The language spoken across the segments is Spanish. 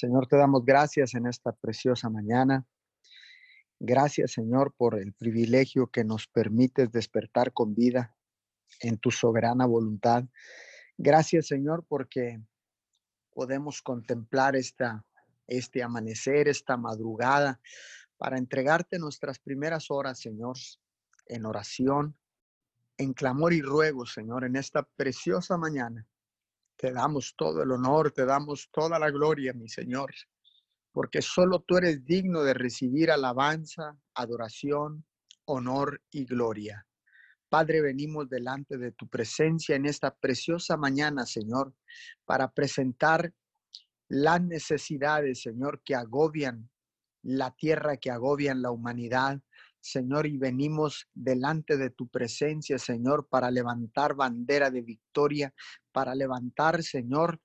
Señor, te damos gracias en esta preciosa mañana. Gracias, Señor, por el privilegio que nos permites despertar con vida en tu soberana voluntad. Gracias, Señor, porque podemos contemplar esta, este amanecer, esta madrugada, para entregarte nuestras primeras horas, Señor, en oración, en clamor y ruego, Señor, en esta preciosa mañana. Te damos todo el honor, te damos toda la gloria, mi Señor, porque solo tú eres digno de recibir alabanza, adoración, honor y gloria. Padre, venimos delante de tu presencia en esta preciosa mañana, Señor, para presentar las necesidades, Señor, que agobian la tierra, que agobian la humanidad, Señor, y venimos delante de tu presencia, Señor, para levantar bandera de victoria, para levantar, Señor,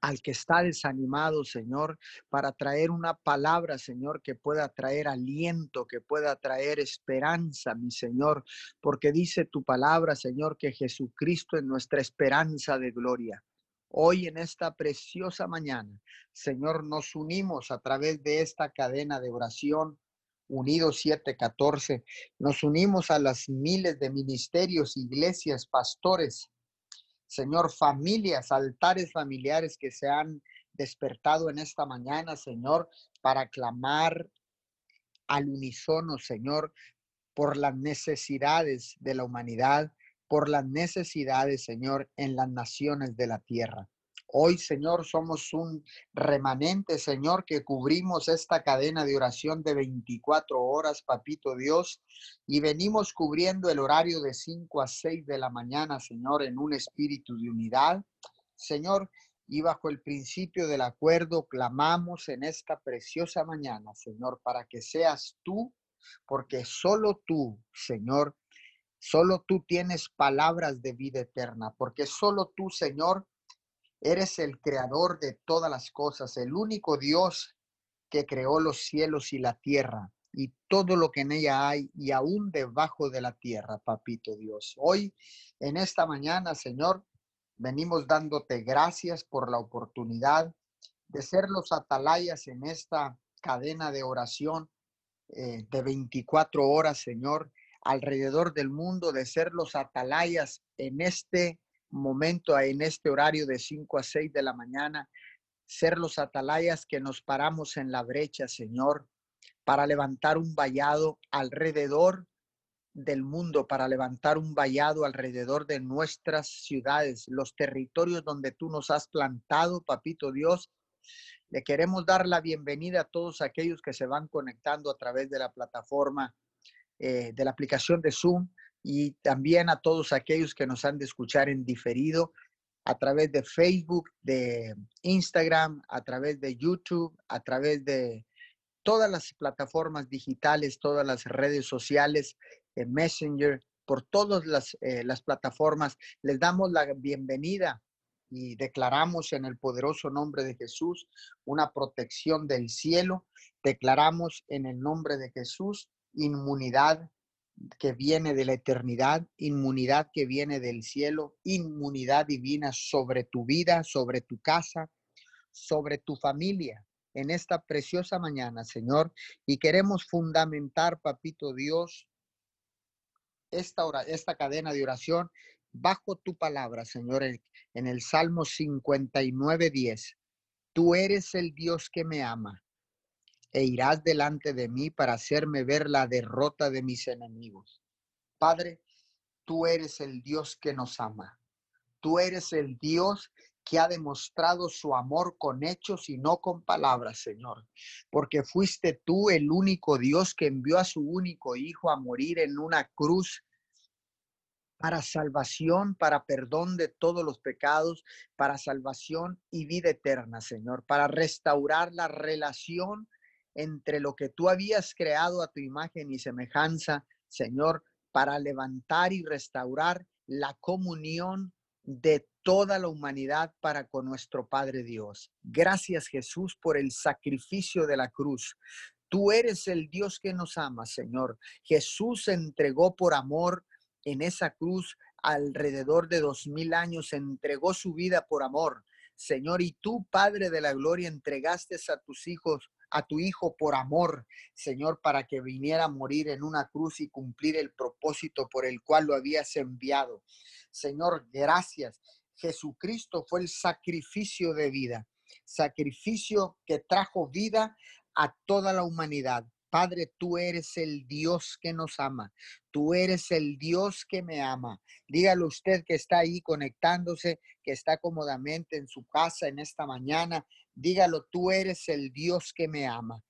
al que está desanimado, Señor, para traer una palabra, Señor, que pueda traer aliento, que pueda traer esperanza, mi Señor, porque dice tu palabra, Señor, que Jesucristo es nuestra esperanza de gloria. Hoy en esta preciosa mañana, Señor, nos unimos a través de esta cadena de oración Unidos 714, nos unimos a las miles de ministerios, iglesias, pastores, Señor, familias, altares familiares que se han despertado en esta mañana, Señor, para clamar al unísono, Señor, por las necesidades de la humanidad, por las necesidades, Señor, en las naciones de la tierra. Hoy, Señor, somos un remanente, Señor, que cubrimos esta cadena de oración de 24 horas, Papito Dios, y venimos cubriendo el horario de 5 a 6 de la mañana, Señor, en un espíritu de unidad. Señor, y bajo el principio del acuerdo, clamamos en esta preciosa mañana, Señor, para que seas tú, porque solo tú, Señor, solo tú tienes palabras de vida eterna, porque solo tú, Señor, Eres el creador de todas las cosas, el único Dios que creó los cielos y la tierra y todo lo que en ella hay y aún debajo de la tierra, papito Dios. Hoy, en esta mañana, Señor, venimos dándote gracias por la oportunidad de ser los atalayas en esta cadena de oración eh, de 24 horas, Señor, alrededor del mundo, de ser los atalayas en este momento en este horario de 5 a 6 de la mañana, ser los atalayas que nos paramos en la brecha, Señor, para levantar un vallado alrededor del mundo, para levantar un vallado alrededor de nuestras ciudades, los territorios donde tú nos has plantado, papito Dios. Le queremos dar la bienvenida a todos aquellos que se van conectando a través de la plataforma, eh, de la aplicación de Zoom y también a todos aquellos que nos han de escuchar en diferido a través de Facebook, de Instagram, a través de YouTube, a través de todas las plataformas digitales, todas las redes sociales, en Messenger, por todas las, eh, las plataformas. Les damos la bienvenida y declaramos en el poderoso nombre de Jesús una protección del cielo. Declaramos en el nombre de Jesús inmunidad que viene de la eternidad, inmunidad que viene del cielo, inmunidad divina sobre tu vida, sobre tu casa, sobre tu familia en esta preciosa mañana, Señor. Y queremos fundamentar, Papito Dios, esta, hora, esta cadena de oración bajo tu palabra, Señor, en el Salmo 59, 10. Tú eres el Dios que me ama e irás delante de mí para hacerme ver la derrota de mis enemigos. Padre, tú eres el Dios que nos ama. Tú eres el Dios que ha demostrado su amor con hechos y no con palabras, Señor. Porque fuiste tú el único Dios que envió a su único Hijo a morir en una cruz para salvación, para perdón de todos los pecados, para salvación y vida eterna, Señor, para restaurar la relación entre lo que tú habías creado a tu imagen y semejanza, Señor, para levantar y restaurar la comunión de toda la humanidad para con nuestro Padre Dios. Gracias Jesús por el sacrificio de la cruz. Tú eres el Dios que nos ama, Señor. Jesús entregó por amor en esa cruz alrededor de dos mil años, entregó su vida por amor Señor, y tú, Padre de la Gloria, entregaste a tus hijos a tu Hijo por amor, Señor, para que viniera a morir en una cruz y cumplir el propósito por el cual lo habías enviado. Señor, gracias. Jesucristo fue el sacrificio de vida, sacrificio que trajo vida a toda la humanidad. Padre, tú eres el Dios que nos ama. Tú eres el Dios que me ama. Dígalo usted que está ahí conectándose, que está cómodamente en su casa en esta mañana. Dígalo, tú eres el Dios que me ama.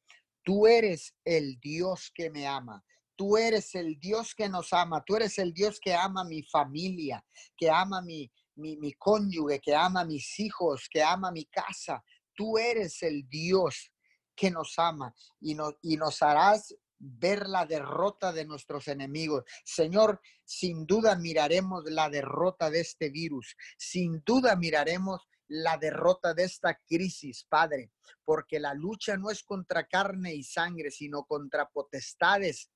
Tú eres el Dios que me ama. Tú eres el Dios que nos ama. Tú eres el Dios que ama mi familia, que ama mi, mi, mi cónyuge, que ama mis hijos, que ama mi casa. Tú eres el Dios que nos ama y nos, y nos harás ver la derrota de nuestros enemigos. Señor, sin duda miraremos la derrota de este virus. Sin duda miraremos la derrota de esta crisis, Padre, porque la lucha no es contra carne y sangre, sino contra potestades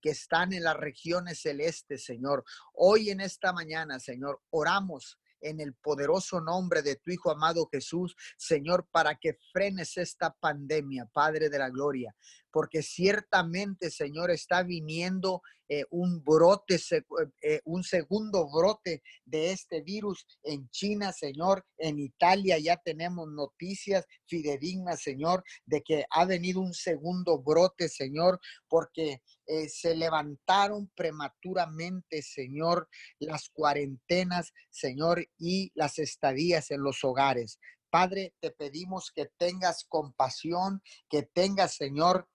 que están en las regiones celestes, Señor. Hoy en esta mañana, Señor, oramos en el poderoso nombre de tu Hijo amado Jesús, Señor, para que frenes esta pandemia, Padre de la Gloria, porque ciertamente, Señor, está viniendo eh, un brote, eh, eh, un segundo brote de este virus en China, Señor, en Italia ya tenemos noticias fidedignas, Señor, de que ha venido un segundo brote, Señor, porque se levantaron prematuramente, Señor, las cuarentenas, Señor, y las estadías en los hogares. Padre, te pedimos que tengas compasión, que tengas, Señor,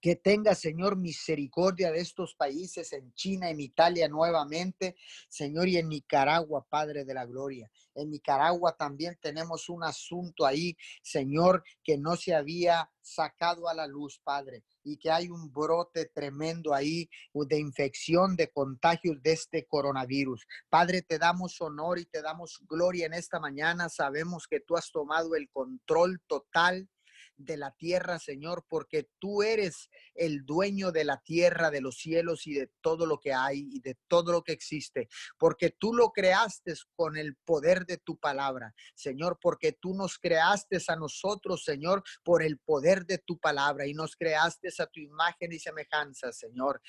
que tenga, Señor, misericordia de estos países, en China, en Italia nuevamente, Señor, y en Nicaragua, Padre de la Gloria. En Nicaragua también tenemos un asunto ahí, Señor, que no se había sacado a la luz, Padre, y que hay un brote tremendo ahí de infección, de contagios de este coronavirus. Padre, te damos honor y te damos gloria en esta mañana. Sabemos que tú has tomado el control total de la tierra, Señor, porque tú eres el dueño de la tierra, de los cielos y de todo lo que hay y de todo lo que existe, porque tú lo creaste con el poder de tu palabra, Señor, porque tú nos creaste a nosotros, Señor, por el poder de tu palabra y nos creaste a tu imagen y semejanza, Señor.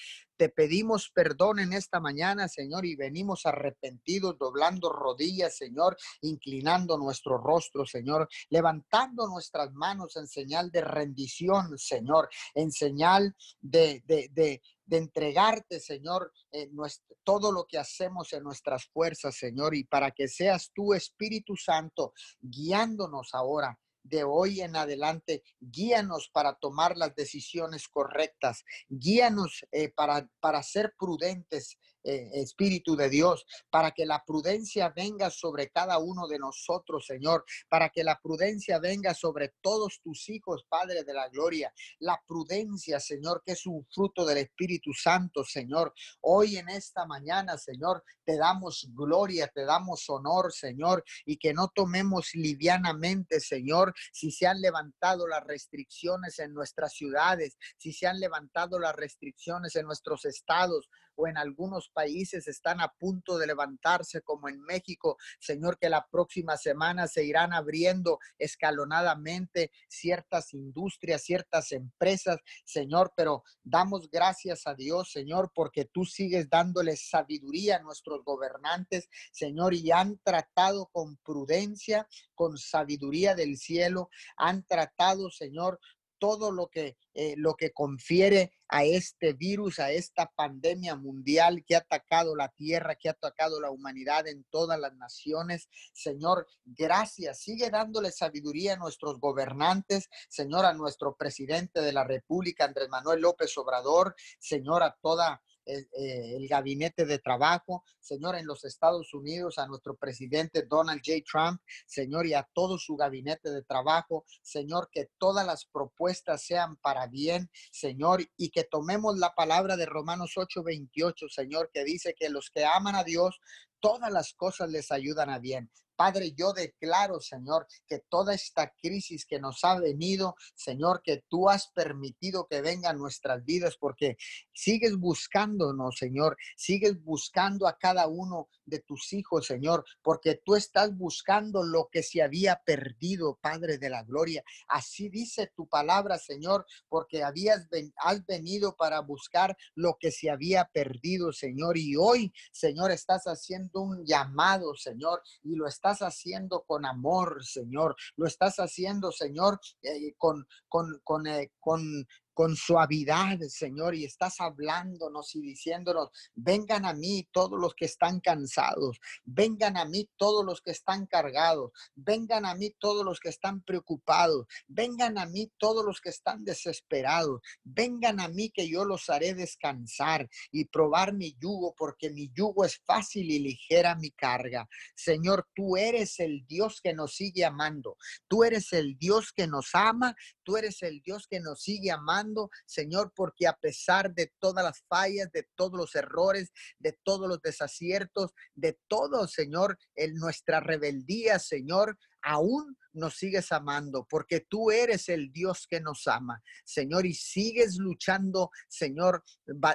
Te pedimos perdón en esta mañana, Señor, y venimos arrepentidos, doblando rodillas, Señor, inclinando nuestro rostro, Señor, levantando nuestras manos en señal de rendición, Señor, en señal de, de, entregarte, Señor, nuestro, todo lo que hacemos en nuestras fuerzas, Señor, y para que seas tú, Espíritu Santo, guiándonos ahora de hoy en adelante, guíanos para tomar las decisiones correctas, guíanos eh, para, para ser prudentes Espíritu de Dios, para que la prudencia venga sobre cada uno de nosotros, Señor, para que la prudencia venga sobre todos tus hijos, Padre de la Gloria. La prudencia, Señor, que es un fruto del Espíritu Santo, Señor. Hoy en esta mañana, Señor, te damos gloria, te damos honor, Señor, y que no tomemos livianamente, Señor, si se han levantado las restricciones en nuestras ciudades, si se han levantado las restricciones en nuestros estados o en algunos países están a punto de levantarse, como en México. Señor, que la próxima semana se irán abriendo escalonadamente ciertas industrias, ciertas empresas, Señor, pero damos gracias a Dios, Señor, porque tú sigues dándole sabiduría a nuestros gobernantes, Señor, y han tratado con prudencia, con sabiduría del cielo, han tratado, Señor, todo lo que, eh, lo que confiere a este virus, a esta pandemia mundial que ha atacado la tierra, que ha atacado la humanidad en todas las naciones. Señor, gracias. Sigue dándole sabiduría a nuestros gobernantes, Señor, a nuestro presidente de la República, Andrés Manuel López Obrador, Señor, a toda eh, el, gabinete de trabajo, Señor, en los Estados Unidos, a nuestro presidente Donald J. Trump, Señor, y a todo su gabinete de trabajo, Señor, que todas las propuestas sean para bien, Señor, y que tomemos la palabra de Romanos 8:28, Señor, que dice que los que aman a Dios, todas las cosas les ayudan a bien. Padre, yo declaro, Señor, que toda esta crisis que nos ha venido, Señor, que tú has permitido que venga nuestras vidas, porque sigues buscándonos, Señor, sigues buscando a cada uno de tus hijos, Señor, porque tú estás buscando lo que se había perdido, Padre de la Gloria. Así dice tu palabra, Señor, porque habías has venido para buscar lo que se había perdido, Señor. Y hoy, Señor, estás haciendo un llamado, Señor, y lo estás haciendo con amor, Señor. Lo estás haciendo, Señor, eh, con, con, con, eh, con con suavidad, Señor, y estás hablándonos y diciéndonos, vengan a mí todos los que están cansados, vengan a mí todos los que están cargados, vengan a mí todos los que están preocupados, vengan a mí todos los que están desesperados, vengan a mí que yo los haré descansar y probar mi yugo, porque mi yugo es fácil y ligera mi carga. Señor, tú eres el Dios que nos sigue amando, tú eres el Dios que nos ama, tú eres el Dios que nos sigue amando Señor, porque a pesar de todas las fallas, de todos los errores, de todos los desaciertos, de todo, Señor, en nuestra rebeldía, Señor, aún nos sigues amando, porque tú eres el Dios que nos ama, Señor, y sigues luchando, Señor,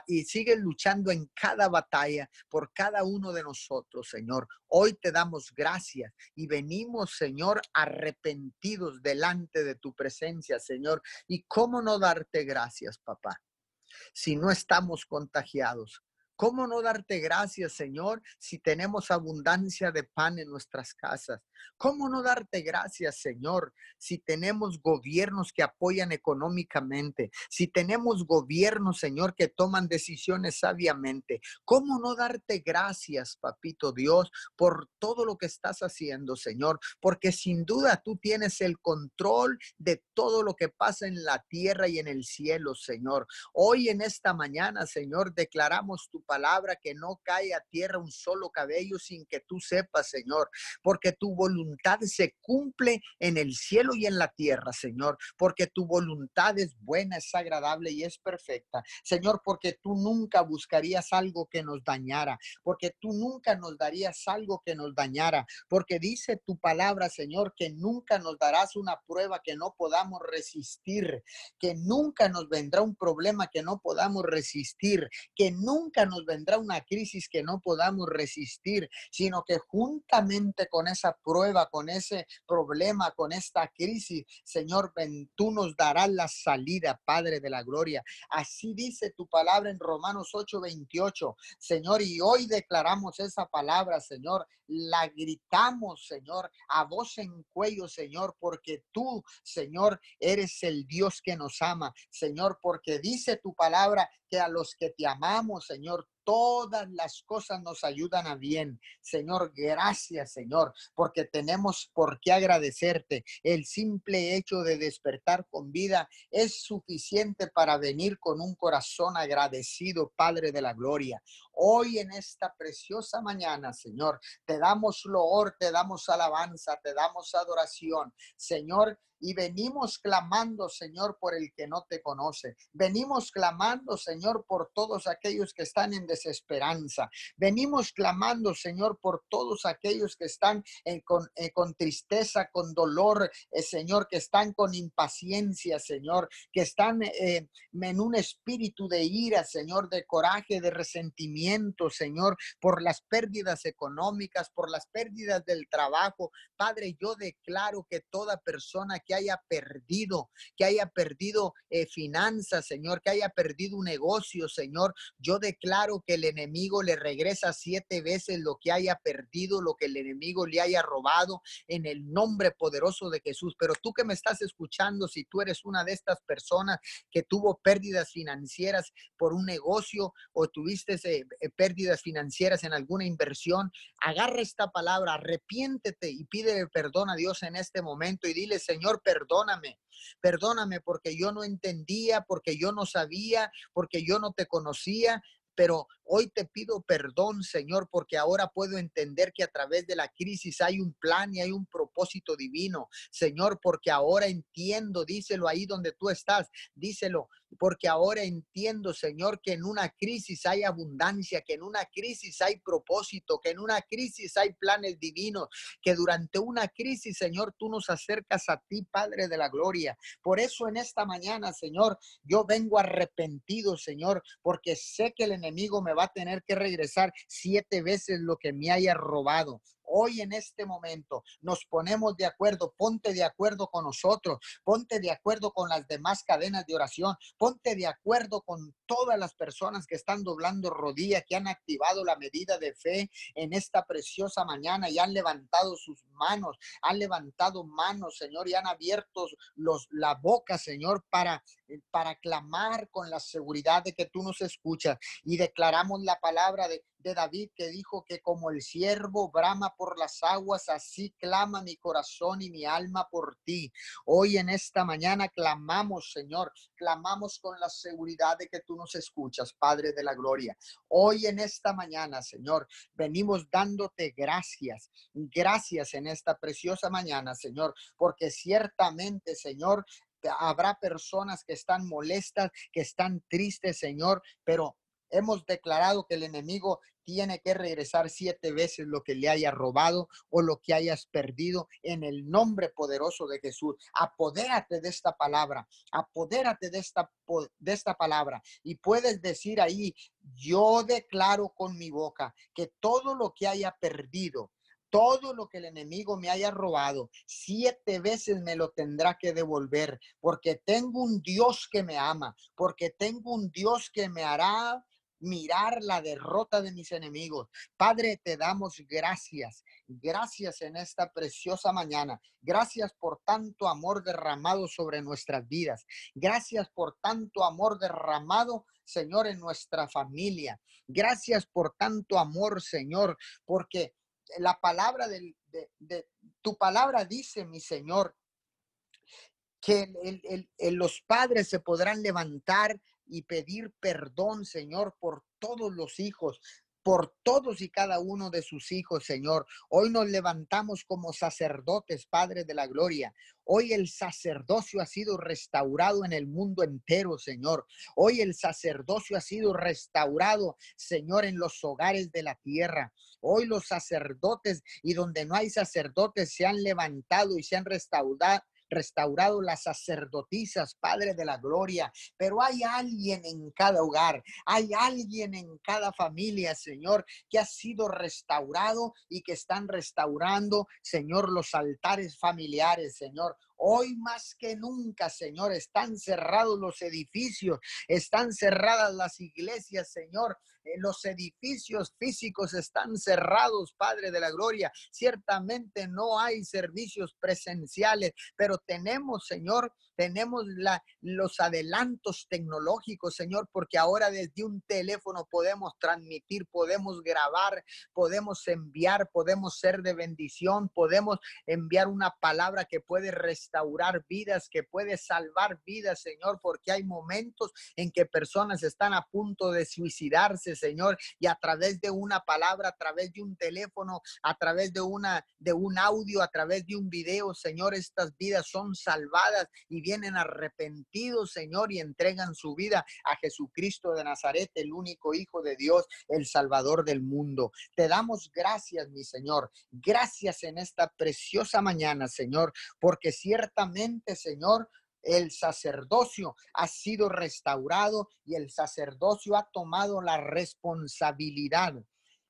y sigues luchando en cada batalla por cada uno de nosotros, Señor. Hoy te damos gracias y venimos, Señor, arrepentidos delante de tu presencia, Señor. ¿Y cómo no darte gracias, papá? Si no estamos contagiados, ¿Cómo no darte gracias, Señor, si tenemos abundancia de pan en nuestras casas? ¿Cómo no darte gracias, Señor, si tenemos gobiernos que apoyan económicamente? Si tenemos gobiernos, Señor, que toman decisiones sabiamente. ¿Cómo no darte gracias, Papito Dios, por todo lo que estás haciendo, Señor? Porque sin duda tú tienes el control de todo lo que pasa en la tierra y en el cielo, Señor. Hoy en esta mañana, Señor, declaramos tu palabra que no cae a tierra un solo cabello sin que tú sepas, Señor, porque tu voluntad se cumple en el cielo y en la tierra, Señor, porque tu voluntad es buena, es agradable y es perfecta. Señor, porque tú nunca buscarías algo que nos dañara, porque tú nunca nos darías algo que nos dañara, porque dice tu palabra, Señor, que nunca nos darás una prueba que no podamos resistir, que nunca nos vendrá un problema que no podamos resistir, que nunca nos vendrá una crisis que no podamos resistir, sino que juntamente con esa prueba, con ese problema, con esta crisis, Señor, tú nos darás la salida, Padre de la Gloria. Así dice tu palabra en Romanos 8:28, Señor, y hoy declaramos esa palabra, Señor, la gritamos, Señor, a voz en cuello, Señor, porque tú, Señor, eres el Dios que nos ama, Señor, porque dice tu palabra que a los que te amamos, Señor, todas las cosas nos ayudan a bien. Señor, gracias, Señor, porque tenemos por qué agradecerte. El simple hecho de despertar con vida es suficiente para venir con un corazón agradecido, Padre de la Gloria. Hoy en esta preciosa mañana, Señor, te damos loor, te damos alabanza, te damos adoración. Señor, y venimos clamando, Señor, por el que no te conoce. Venimos clamando, Señor, por todos aquellos que están en desesperanza. Venimos clamando, Señor, por todos aquellos que están eh, con, tristeza, con dolor, eh, Señor, que están con impaciencia, Señor, que están eh, en un espíritu de ira, Señor, de coraje, de resentimiento, Señor, por las pérdidas económicas, por las pérdidas del trabajo. Padre, yo declaro que toda persona que haya perdido, que haya perdido eh, finanzas, Señor, que haya perdido un negocio, Señor. Yo declaro que el enemigo le regresa siete veces lo que haya perdido, lo que el enemigo le haya robado en el nombre poderoso de Jesús. Pero tú que me estás escuchando, si tú eres una de estas personas que tuvo pérdidas financieras por un negocio o tuviste eh, eh, pérdidas financieras en alguna inversión, agarra esta palabra, arrepiéntete y pide perdón a Dios en este momento y dile, Señor, perdóname, perdóname porque yo no entendía, porque yo no sabía, porque yo no te conocía, pero hoy te pido perdón, Señor, porque ahora puedo entender que a través de la crisis hay un plan y hay un propósito divino, Señor, porque ahora entiendo, díselo ahí donde tú estás, díselo, porque ahora entiendo, Señor, que en una crisis hay abundancia, que en una crisis hay propósito, que en una crisis hay planes divinos, que durante una crisis, Señor, tú nos acercas a ti, Padre de la Gloria. Por eso en esta mañana, Señor, yo vengo arrepentido, Señor, porque sé que el enemigo me va a tener que regresar siete veces lo que me haya robado hoy en este momento nos ponemos de acuerdo, ponte de acuerdo con nosotros, ponte de acuerdo con las demás cadenas de oración, ponte de acuerdo con todas las personas que están doblando rodilla, que han activado la medida de fe en esta preciosa mañana y han levantado sus manos, han levantado manos, Señor, y han abierto los, la boca, Señor, para, para clamar con la seguridad de que tú nos escuchas. Y declaramos la palabra de, David que dijo que como el siervo brama por las aguas, así clama mi corazón y mi alma por ti. Hoy en esta mañana clamamos, Señor, clamamos con la seguridad de que tú nos escuchas, Padre de la Gloria. Hoy en esta mañana, Señor, venimos dándote gracias, gracias en esta preciosa mañana, Señor, porque ciertamente, Señor, habrá personas que están molestas, que están tristes, Señor, pero hemos declarado que el enemigo tiene que regresar siete veces lo que le haya robado o lo que hayas perdido en el nombre poderoso de Jesús. Apodérate de esta palabra, apodérate de esta, de esta palabra y puedes decir ahí, yo declaro con mi boca que todo lo que haya perdido, todo lo que el enemigo me haya robado, siete veces me lo tendrá que devolver, porque tengo un Dios que me ama, porque tengo un Dios que me hará mirar la derrota de mis enemigos. Padre, te damos gracias. Gracias en esta preciosa mañana. Gracias por tanto amor derramado sobre nuestras vidas. Gracias por tanto amor derramado, Señor, en nuestra familia. Gracias por tanto amor, Señor, porque la palabra de, tu palabra dice, mi Señor, que los padres se podrán levantar y pedir perdón, Señor, por todos los hijos, por todos y cada uno de sus hijos, Señor. Hoy nos levantamos como sacerdotes, Padre de la Gloria. Hoy el sacerdocio ha sido restaurado en el mundo entero, Señor. Hoy el sacerdocio ha sido restaurado, Señor, en los hogares de la tierra. Hoy los sacerdotes y donde no hay sacerdotes se han levantado y se han restaurado restaurado las sacerdotisas, Padre de la Gloria, pero hay alguien en cada hogar, hay alguien en cada familia, Señor, que ha sido restaurado y que están restaurando, Señor, los altares familiares, Señor. Hoy más que nunca, Señor, están cerrados los edificios, están cerradas las iglesias, Señor. Eh, los edificios físicos están cerrados, Padre de la Gloria. Ciertamente no hay servicios presenciales, pero tenemos, Señor, tenemos los adelantos tecnológicos, Señor, porque ahora desde un teléfono podemos transmitir, podemos grabar, podemos enviar, podemos ser de bendición, podemos enviar una palabra que puede restaurar vidas, que puede salvar vidas, Señor, porque hay momentos en que personas están a punto de suicidarse, Señor, y a través de una palabra, a través de un teléfono, a través de una de un audio, a través de un video, Señor, estas vidas son salvadas y vienen arrepentidos, Señor, y entregan su vida a Jesucristo de Nazaret, el único Hijo de Dios, el Salvador del mundo. Te damos gracias, mi Señor. Gracias en esta preciosa mañana, Señor, porque ciertamente, Señor, el sacerdocio ha sido restaurado y el sacerdocio ha tomado la responsabilidad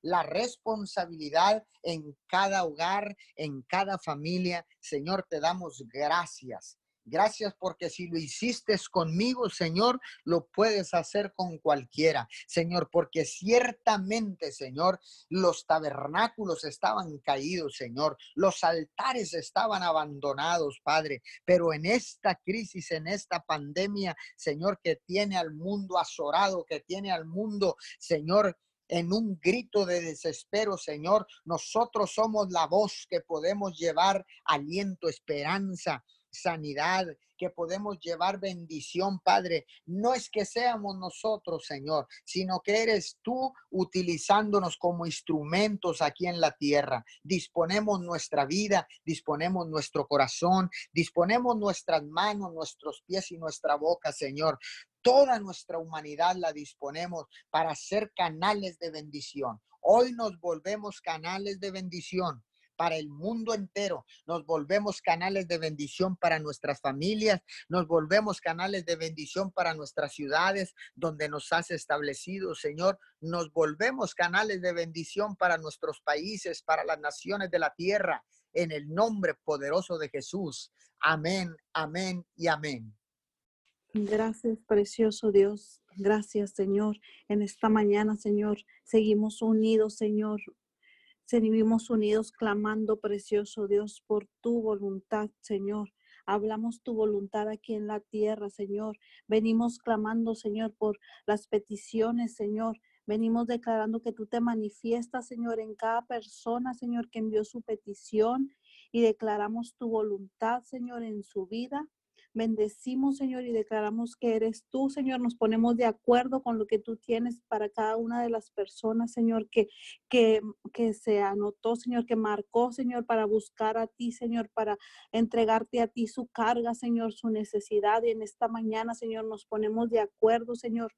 la responsabilidad en cada hogar, en cada familia. Señor, te damos gracias. Gracias porque si lo hiciste conmigo, Señor, lo puedes hacer con cualquiera. Señor, porque ciertamente, Señor, los tabernáculos estaban caídos, Señor. Los altares estaban abandonados, Padre. Pero en esta crisis, en esta pandemia, Señor, que tiene al mundo azorado, que tiene al mundo, Señor, en un grito de desespero, Señor. Nosotros somos la voz que podemos llevar aliento, esperanza, sanidad, que podemos llevar bendición, Padre. No es que seamos nosotros, Señor, sino que eres tú utilizándonos como instrumentos aquí en la tierra. Disponemos nuestra vida, disponemos nuestro corazón, disponemos nuestras manos, nuestros pies y nuestra boca, Señor toda nuestra humanidad la disponemos para ser canales de bendición. Hoy nos volvemos canales de bendición para el mundo entero. Nos volvemos canales de bendición para nuestras familias, nos volvemos canales de bendición para nuestras ciudades donde nos has establecido, Señor. Nos volvemos canales de bendición para nuestros países, para las naciones de la tierra, en el nombre poderoso de Jesús. Amén, amén y amén. Gracias, precioso Dios. Gracias, Señor. En esta mañana, Señor, seguimos unidos, Señor, Seguimos unidos clamando, precioso Dios, por tu voluntad, Señor. Hablamos tu voluntad aquí en la tierra, Señor. Venimos clamando, Señor, por las peticiones, Señor. Venimos declarando que tú te manifiestas, Señor, en cada persona, Señor, que envió su petición y declaramos tu voluntad, Señor, en su vida. Bendecimos, Señor, y declaramos que eres tú, Señor. Nos ponemos de acuerdo con lo que tú tienes para cada una de las personas, Señor, que, que, que se anotó, Señor, que marcó, Señor, para buscar a ti, Señor, para entregarte a ti su carga, Señor, su necesidad. Y en esta mañana, Señor, nos ponemos de acuerdo, Señor,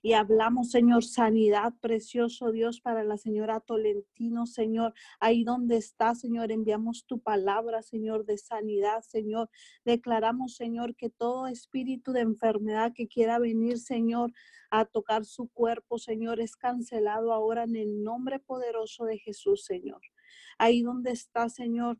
y hablamos, Señor, sanidad, precioso Dios, para la señora Tolentino, Señor. Ahí donde está, Señor, enviamos tu palabra, Señor, de sanidad, Señor. Declaramos, Señor, que todo espíritu de enfermedad que quiera venir, Señor, a tocar su cuerpo, Señor, es cancelado ahora en el nombre poderoso de Jesús, Señor. Ahí donde está, Señor,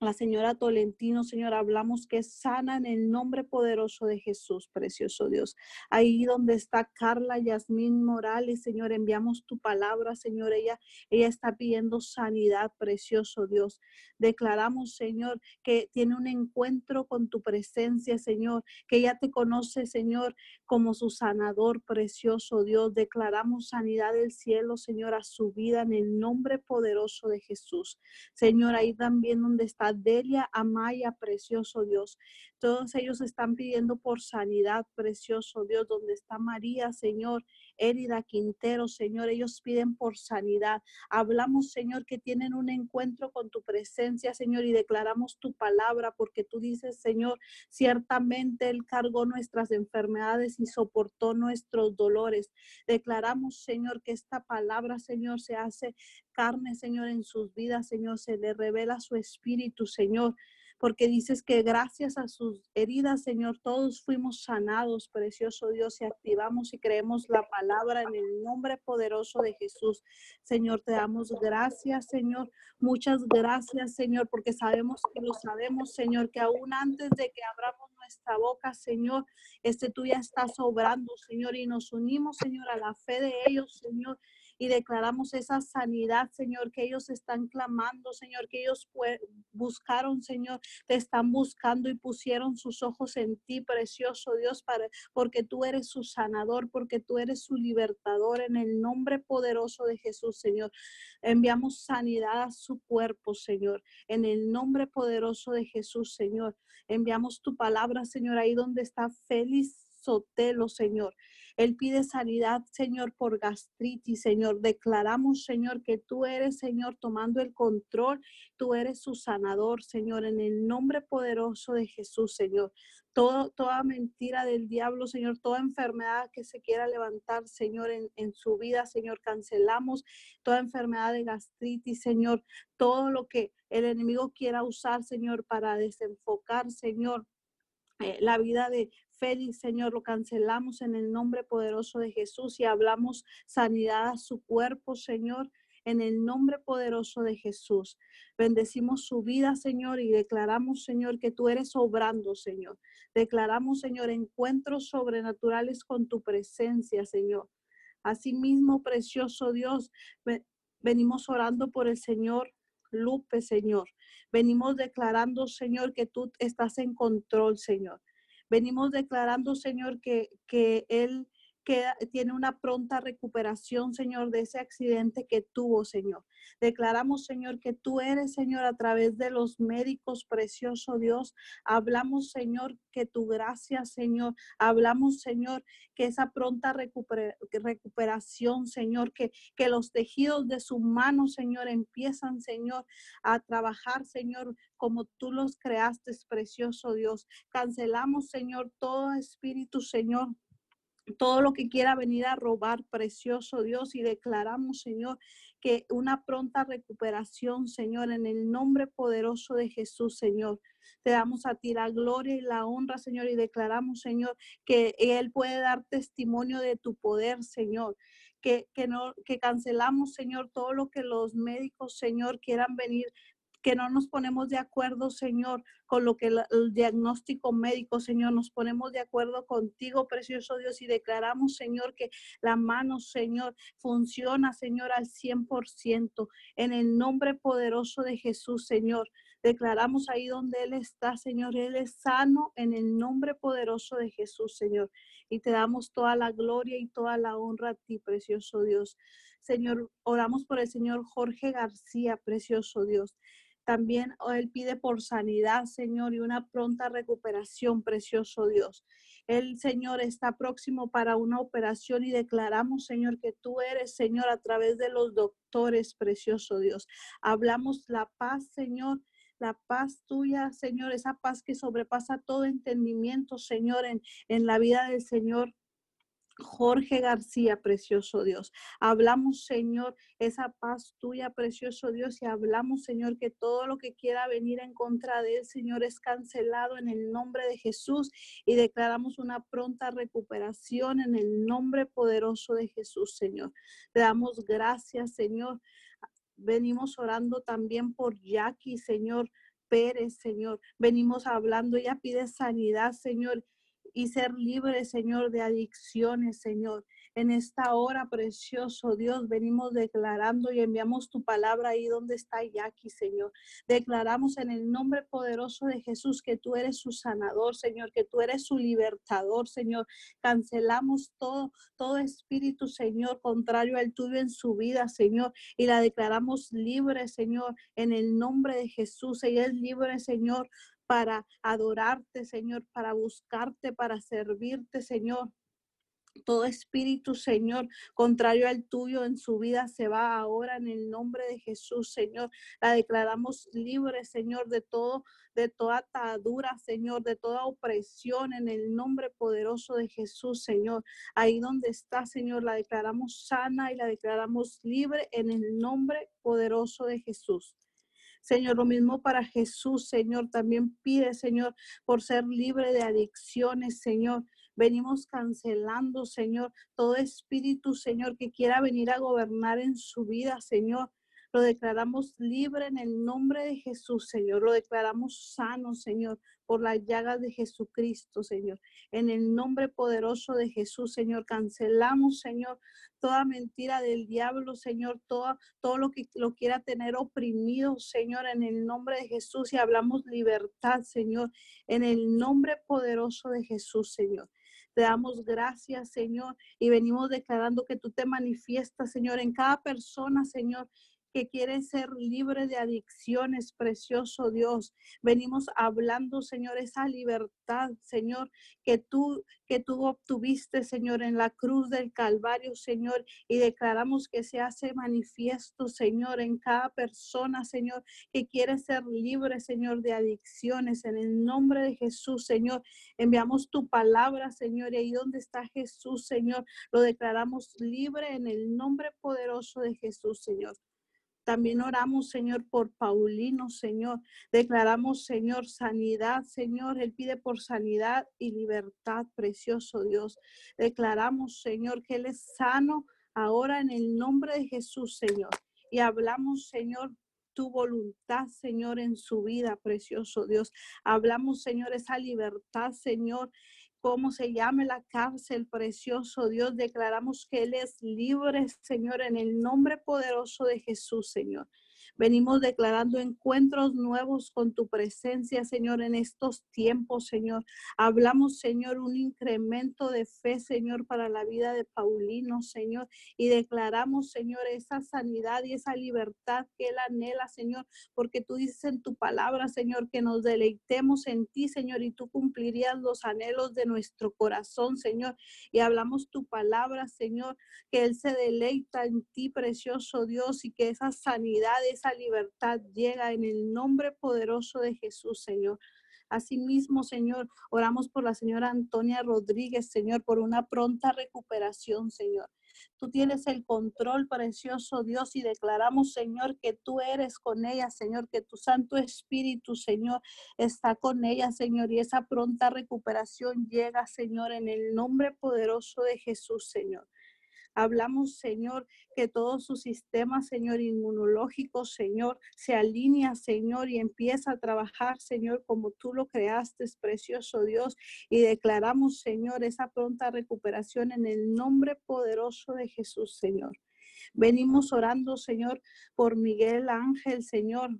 la señora Tolentino, Señor, hablamos que sana en el nombre poderoso de Jesús, precioso Dios. Ahí donde está Carla Yasmín Morales, Señor, enviamos tu palabra, Señor. Ella, ella está pidiendo sanidad, precioso Dios. Declaramos, Señor, que tiene un encuentro con tu presencia, Señor, que ella te conoce, Señor, como su sanador, precioso Dios. Declaramos sanidad del cielo, Señor, a su vida en el nombre poderoso de Jesús. Señor, ahí también donde está Delia Amaya, precioso Dios. Todos ellos están pidiendo por sanidad, precioso Dios, donde está María, Señor, Érida Quintero, Señor, ellos piden por sanidad. Hablamos, Señor, que tienen un encuentro con tu presencia, Señor, y declaramos tu palabra, porque tú dices, Señor, ciertamente Él cargó nuestras enfermedades y soportó nuestros dolores. Declaramos, Señor, que esta palabra, Señor, se hace carne, Señor, en sus vidas, Señor, se le revela su espíritu, Señor porque dices que gracias a sus heridas, Señor, todos fuimos sanados, precioso Dios, y activamos y creemos la palabra en el nombre poderoso de Jesús. Señor, te damos gracias, Señor. Muchas gracias, Señor, porque sabemos que lo sabemos, Señor, que aún antes de que abramos nuestra boca, Señor, este tú ya estás obrando, Señor, y nos unimos, Señor, a la fe de ellos, Señor y declaramos esa sanidad, Señor, que ellos están clamando, Señor, que ellos buscaron, Señor, te están buscando y pusieron sus ojos en ti, precioso Dios, para, porque tú eres su sanador, porque tú eres su libertador, en el nombre poderoso de Jesús, Señor. Enviamos sanidad a su cuerpo, Señor, en el nombre poderoso de Jesús, Señor. Enviamos tu palabra, Señor, ahí donde está feliz Sotelo, Señor. Él pide sanidad, Señor, por gastritis, Señor. Declaramos, Señor, que tú eres, Señor, tomando el control. Tú eres su sanador, Señor, en el nombre poderoso de Jesús, Señor. Toda mentira del diablo, Señor, toda enfermedad que se quiera levantar, Señor, en, en su vida, Señor, cancelamos toda enfermedad de gastritis, Señor, todo lo que el enemigo quiera usar, Señor, para desenfocar, Señor, eh, la vida de Félix, Señor, lo cancelamos en el nombre poderoso de Jesús y hablamos sanidad a su cuerpo, Señor, en el nombre poderoso de Jesús. Bendecimos su vida, Señor, y declaramos, Señor, que tú eres obrando, Señor. Declaramos, Señor, encuentros sobrenaturales con tu presencia, Señor. Asimismo, precioso Dios, venimos orando por el Señor Lupe, Señor. Venimos declarando, Señor, que tú estás en control, Señor. Venimos declarando, Señor, que, que Él tiene una pronta recuperación, Señor, de ese accidente que tuvo, Señor. Declaramos, Señor, que tú eres, Señor, a través de los médicos, precioso Dios. Hablamos, Señor, que tu gracia, Señor. Hablamos, Señor, que esa pronta recuperación, Señor, que, que los tejidos de su mano, Señor, empiezan, Señor, a trabajar, Señor, como tú los creaste, precioso Dios. Cancelamos, Señor, todo espíritu, Señor, todo lo que quiera venir a robar, precioso Dios, y declaramos, Señor, que una pronta recuperación, Señor, en el nombre poderoso de Jesús, Señor. Te damos a ti la gloria y la honra, Señor, y declaramos, Señor, que Él puede dar testimonio de tu poder, Señor. Que, que, no, que cancelamos, Señor, todo lo que los médicos, Señor, quieran venir que no nos ponemos de acuerdo, Señor, con lo que el, diagnóstico médico, Señor, nos ponemos de acuerdo contigo, precioso Dios, y declaramos, Señor, que la mano, Señor, funciona, Señor, al 100%. En el nombre poderoso de Jesús, Señor. Declaramos ahí donde Él está, Señor. Él es sano en el nombre poderoso de Jesús, Señor. Y te damos toda la gloria y toda la honra a ti, precioso Dios. Señor, oramos por el Señor Jorge García, precioso Dios. También oh, Él pide por sanidad, Señor, y una pronta recuperación, precioso Dios. El Señor está próximo para una operación y declaramos, Señor, que tú eres, Señor, a través de los doctores, precioso Dios. Hablamos la paz, Señor, la paz tuya, Señor, esa paz que sobrepasa todo entendimiento, Señor, en, en la vida del Señor Jorge García, precioso Dios. Hablamos, Señor, esa paz tuya, precioso Dios, y hablamos, Señor, que todo lo que quiera venir en contra de él, Señor, es cancelado en el nombre de Jesús y declaramos una pronta recuperación en el nombre poderoso de Jesús, Señor. Te damos gracias, Señor. Venimos orando también por Jackie, Señor. Pérez, Señor. Venimos hablando, ella pide sanidad, Señor y ser libre, Señor, de adicciones, Señor. En esta hora, precioso Dios, venimos declarando y enviamos tu palabra ahí donde está Jackie, Señor. Declaramos en el nombre poderoso de Jesús que tú eres su sanador, Señor, que tú eres su libertador, Señor. Cancelamos todo, todo espíritu, Señor, contrario al tuyo en su vida, Señor, y la declaramos libre, Señor, en el nombre de Jesús. Ella es libre, Señor, para adorarte, Señor, para buscarte, para servirte, Señor. Todo espíritu, Señor, contrario al tuyo en su vida se va ahora en el nombre de Jesús, Señor. La declaramos libre, Señor, de todo, de toda atadura, Señor, de toda opresión en el nombre poderoso de Jesús, Señor. Ahí donde está, Señor, la declaramos sana y la declaramos libre en el nombre poderoso de Jesús. Señor, lo mismo para Jesús, Señor, también pide, Señor, por ser libre de adicciones, Señor. Venimos cancelando, Señor, todo espíritu, Señor, que quiera venir a gobernar en su vida, Señor. Lo declaramos libre en el nombre de Jesús, Señor. Lo declaramos sano, Señor, por las llagas de Jesucristo, Señor. En el nombre poderoso de Jesús, Señor, cancelamos, Señor, toda mentira del diablo, Señor, todo, todo lo que lo quiera tener oprimido, Señor, en el nombre de Jesús. Y hablamos libertad, Señor, en el nombre poderoso de Jesús, Señor. Te damos gracias, Señor, y venimos declarando que tú te manifiestas, Señor, en cada persona, Señor, que quiere ser libre de adicciones, precioso Dios. Venimos hablando, Señor, esa libertad, Señor, que tú que tú obtuviste, Señor, en la cruz del Calvario, Señor, y declaramos que se hace manifiesto, Señor, en cada persona, Señor, que quiere ser libre, Señor, de adicciones. En el nombre de Jesús, Señor, enviamos tu palabra, Señor, y ahí donde está Jesús, Señor, lo declaramos libre en el nombre poderoso de Jesús, Señor. También oramos, Señor, por Paulino, Señor. Declaramos, Señor, sanidad, Señor. Él pide por sanidad y libertad, precioso Dios. Declaramos, Señor, que Él es sano ahora en el nombre de Jesús, Señor. Y hablamos, Señor, tu voluntad, Señor, en su vida, precioso Dios. Hablamos, Señor, esa libertad, Señor, cómo se llame la cárcel, precioso Dios, declaramos que Él es libre, Señor, en el nombre poderoso de Jesús, Señor. Venimos declarando encuentros nuevos con tu presencia, Señor, en estos tiempos, Señor. Hablamos, Señor, un incremento de fe, Señor, para la vida de Paulino, Señor. Y declaramos, Señor, esa sanidad y esa libertad que él anhela, Señor, porque tú dices en tu palabra, Señor, que nos deleitemos en ti, Señor, y tú cumplirías los anhelos de nuestro corazón, Señor. Y hablamos tu palabra, Señor, que Él se deleita en ti, precioso Dios, y que esa sanidad, esa libertad llega en el nombre poderoso de Jesús, Señor. Asimismo, Señor, oramos por la señora Antonia Rodríguez, Señor, por una pronta recuperación, Señor. Tú tienes el control, precioso Dios, y declaramos, Señor, que tú eres con ella, Señor, que tu Santo Espíritu, Señor, está con ella, Señor, y esa pronta recuperación llega, Señor, en el nombre poderoso de Jesús, Señor. Hablamos, Señor, que todo su sistema, Señor, inmunológico, Señor, se alinea, Señor, y empieza a trabajar, Señor, como tú lo creaste, precioso Dios. Y declaramos, Señor, esa pronta recuperación en el nombre poderoso de Jesús, Señor. Venimos orando, Señor, por Miguel Ángel, Señor,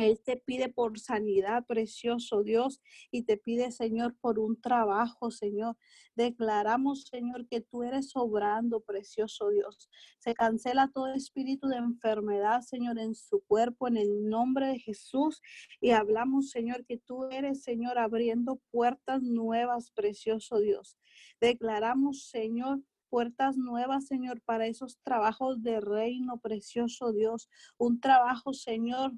él te pide por sanidad, precioso Dios, y te pide, Señor, por un trabajo, Señor. Declaramos, Señor, que tú eres obrando, precioso Dios. Se cancela todo espíritu de enfermedad, Señor, en su cuerpo, en el nombre de Jesús. Y hablamos, Señor, que tú eres, Señor, abriendo puertas nuevas, precioso Dios. Declaramos, Señor, puertas nuevas, Señor, para esos trabajos de reino, precioso Dios. Un trabajo, Señor,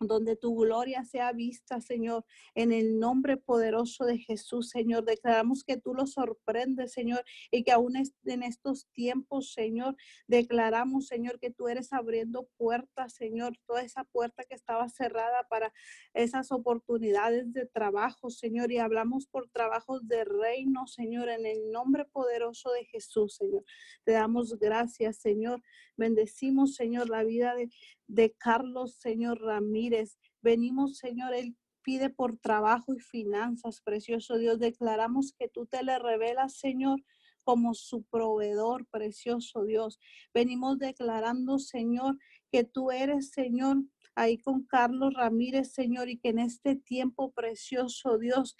donde tu gloria sea vista, Señor, en el nombre poderoso de Jesús, Señor. Declaramos que tú lo sorprendes, Señor, y que aún en estos tiempos, Señor, declaramos, Señor, que tú eres abriendo puertas, Señor, toda esa puerta que estaba cerrada para esas oportunidades de trabajo, Señor, y hablamos por trabajos de reino, Señor, en el nombre poderoso de Jesús, Señor. Te damos gracias, Señor. Bendecimos, Señor, la vida de, de Carlos, Señor Ramírez. Venimos, Señor, Él pide por trabajo y finanzas, precioso Dios. Declaramos que tú te le revelas, Señor, como su proveedor, precioso Dios. Venimos declarando, Señor, que tú eres, Señor, ahí con Carlos Ramírez, Señor, y que en este tiempo, precioso Dios,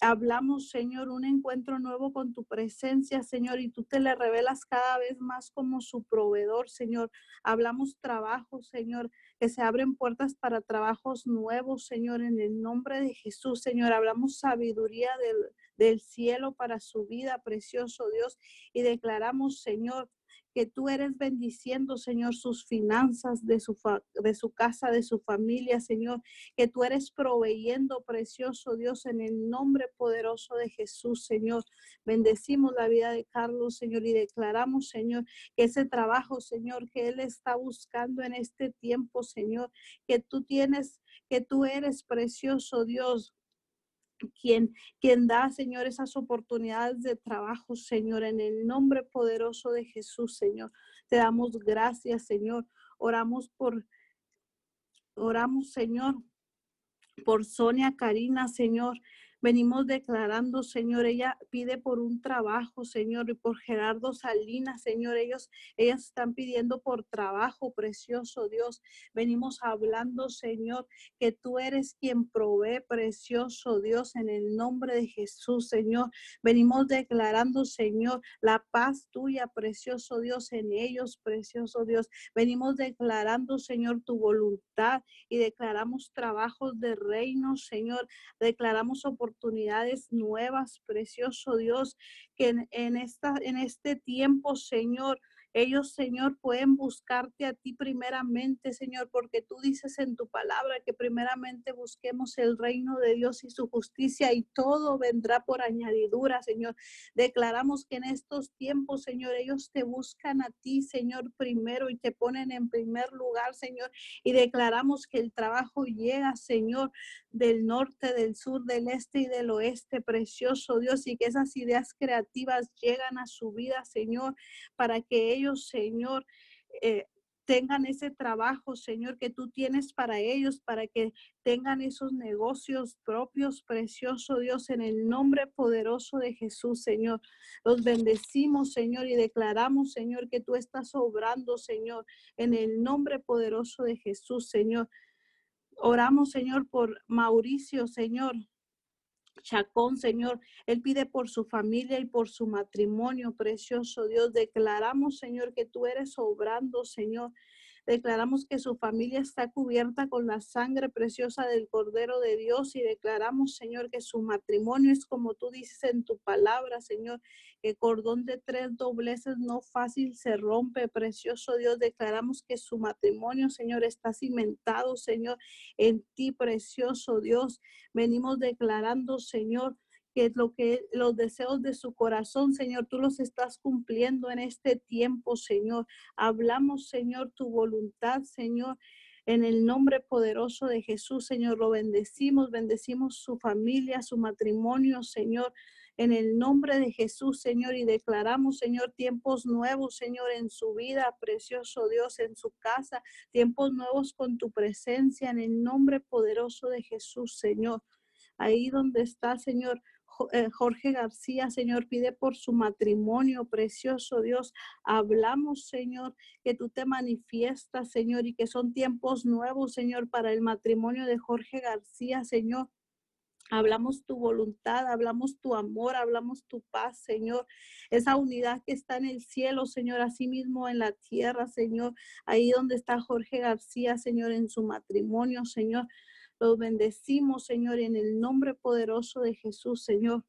Hablamos, Señor, un encuentro nuevo con tu presencia, Señor, y tú te le revelas cada vez más como su proveedor, Señor. Hablamos trabajo, Señor, que se abren puertas para trabajos nuevos, Señor, en el nombre de Jesús, Señor. Hablamos sabiduría del, del cielo para su vida, precioso Dios, y declaramos, Señor, que tú eres bendiciendo, Señor, sus finanzas de su, de su casa, de su familia, Señor, que tú eres proveyendo, precioso Dios, en el nombre poderoso de Jesús, Señor. Bendecimos la vida de Carlos, Señor, y declaramos, Señor, que ese trabajo, Señor, que él está buscando en este tiempo, Señor, que tú tienes, que tú eres precioso Dios, quien, da, Señor, esas oportunidades de trabajo, Señor, en el nombre poderoso de Jesús, Señor. Te damos gracias, Señor. Oramos por, oramos, Señor, por Sonia Karina, Señor. Venimos declarando, Señor, ella pide por un trabajo, Señor, y por Gerardo Salinas, Señor, ellos, ellas están pidiendo por trabajo, precioso Dios. Venimos hablando, Señor, que tú eres quien provee, precioso Dios, en el nombre de Jesús, Señor. Venimos declarando, Señor, la paz tuya, precioso Dios, en ellos, precioso Dios. Venimos declarando, Señor, tu voluntad y declaramos trabajos de reino, Señor. Declaramos oportunidades nuevas, precioso Dios, que en, en, esta, en este tiempo, Señor, ellos, Señor, pueden buscarte a ti primeramente, Señor, porque tú dices en tu palabra que primeramente busquemos el reino de Dios y su justicia y todo vendrá por añadidura, Señor. Declaramos que en estos tiempos, Señor, ellos te buscan a ti, Señor, primero y te ponen en primer lugar, Señor. Y declaramos que el trabajo llega, Señor, del norte, del sur, del este y del oeste, precioso Dios, y que esas ideas creativas llegan a su vida, Señor, para que ellos, Señor, eh, tengan ese trabajo, Señor, que tú tienes para ellos, para que tengan esos negocios propios, precioso Dios, en el nombre poderoso de Jesús, Señor. Los bendecimos, Señor, y declaramos, Señor, que tú estás obrando, Señor, en el nombre poderoso de Jesús, Señor. Oramos, Señor, por Mauricio, Señor. Chacón, Señor. Él pide por su familia y por su matrimonio, precioso Dios. Declaramos, Señor, que tú eres obrando, Señor. Declaramos que su familia está cubierta con la sangre preciosa del Cordero de Dios y declaramos, Señor, que su matrimonio es como tú dices en tu palabra, Señor, que cordón de tres dobleces no fácil se rompe, precioso Dios. Declaramos que su matrimonio, Señor, está cimentado, Señor, en ti, precioso Dios. Venimos declarando, Señor, que lo que los deseos de su corazón, Señor, tú los estás cumpliendo en este tiempo, Señor. Hablamos, Señor, tu voluntad, Señor. En el nombre poderoso de Jesús, Señor, lo bendecimos, bendecimos su familia, su matrimonio, Señor. En el nombre de Jesús, Señor, y declaramos, Señor, tiempos nuevos, Señor, en su vida, precioso Dios, en su casa, tiempos nuevos con tu presencia, en el nombre poderoso de Jesús, Señor. Ahí donde está, Señor, Jorge García, Señor, pide por su matrimonio, precioso Dios. Hablamos, Señor, que tú te manifiestas, Señor, y que son tiempos nuevos, Señor, para el matrimonio de Jorge García, Señor. Hablamos tu voluntad, hablamos tu amor, hablamos tu paz, Señor. Esa unidad que está en el cielo, Señor, así mismo en la tierra, Señor. Ahí donde está Jorge García, Señor, en su matrimonio, Señor. Los bendecimos, Señor, en el nombre poderoso de Jesús, Señor.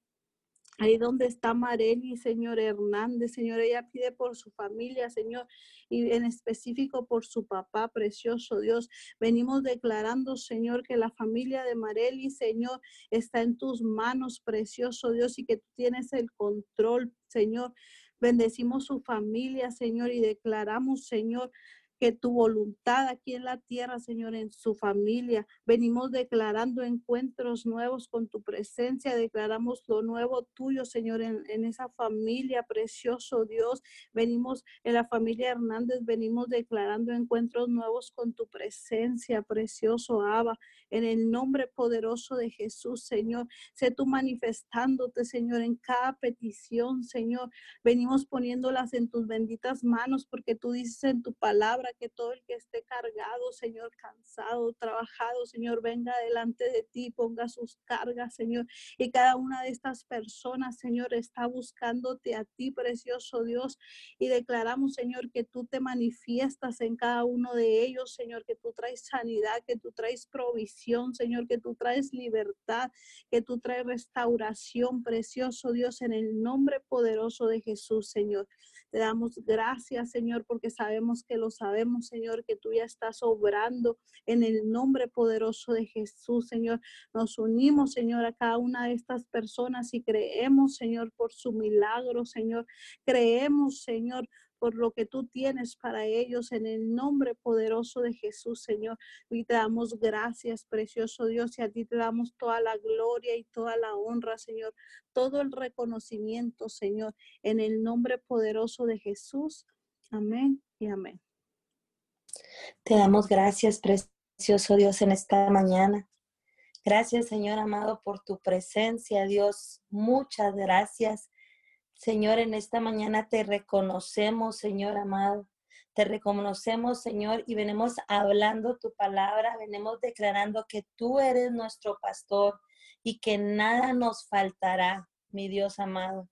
Ahí donde está Mareli, Señor Hernández, Señor, ella pide por su familia, Señor, y en específico por su papá, precioso Dios. Venimos declarando, Señor, que la familia de Mareli, Señor, está en tus manos, precioso Dios, y que tú tienes el control, Señor. Bendecimos su familia, Señor, y declaramos, Señor, que tu voluntad aquí en la tierra, Señor, en su familia. Venimos declarando encuentros nuevos con tu presencia, declaramos lo nuevo tuyo, Señor, en, esa familia, precioso Dios. Venimos en la familia Hernández, venimos declarando encuentros nuevos con tu presencia, precioso Abba, en el nombre poderoso de Jesús, Señor. Sé tú manifestándote, Señor, en cada petición, Señor. Venimos poniéndolas en tus benditas manos porque tú dices en tu palabra que todo el que esté cargado, Señor, cansado, trabajado, Señor, venga delante de ti, ponga sus cargas, Señor. Y cada una de estas personas, Señor, está buscándote a ti, precioso Dios. Y declaramos, Señor, que tú te manifiestas en cada uno de ellos, Señor, que tú traes sanidad, que tú traes provisión, Señor, que tú traes libertad, que tú traes restauración, precioso Dios, en el nombre poderoso de Jesús, Señor. Te damos gracias, Señor, porque sabemos que lo sabemos, Señor, que tú ya estás obrando en el nombre poderoso de Jesús, Señor. Nos unimos, Señor, a cada una de estas personas y creemos, Señor, por su milagro, Señor. Creemos, Señor, por lo que tú tienes para ellos en el nombre poderoso de Jesús, Señor. Y te damos gracias, precioso Dios, y a ti te damos toda la gloria y toda la honra, Señor, todo el reconocimiento, Señor, en el nombre poderoso de Jesús. Amén y amén. Te damos gracias, precioso Dios, en esta mañana. Gracias, Señor amado, por tu presencia, Dios. Muchas gracias. Señor, en esta mañana te reconocemos, Señor amado. Te reconocemos, Señor, y venimos hablando tu palabra, venimos declarando que tú eres nuestro pastor y que nada nos faltará, mi Dios amado.